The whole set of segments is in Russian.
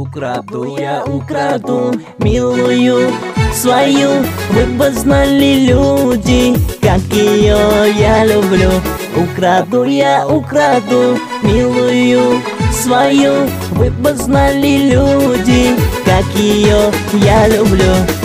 Украду я, украду, милую свою. Вы бы знали люди, как ее я люблю. Украду я, украду, милую свою. Вы бы знали люди, как ее я люблю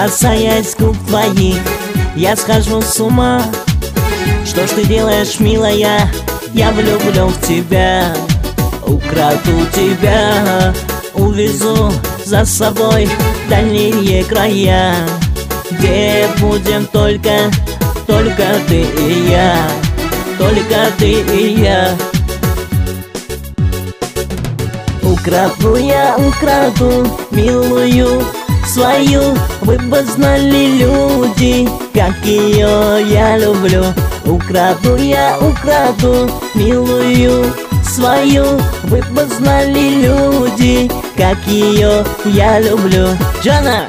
Касаясь губ твоих, я схожу с ума. Что ж ты делаешь, милая, я влюблен в тебя. Украду тебя, увезу за собой дальние края. Где будем только, только ты и я. Только ты и я. Украду я, украду, милую свою. Вы бы знали люди, как ее я люблю. Украду я, украду, милую свою. Вы бы знали люди, как ее я люблю. Джана!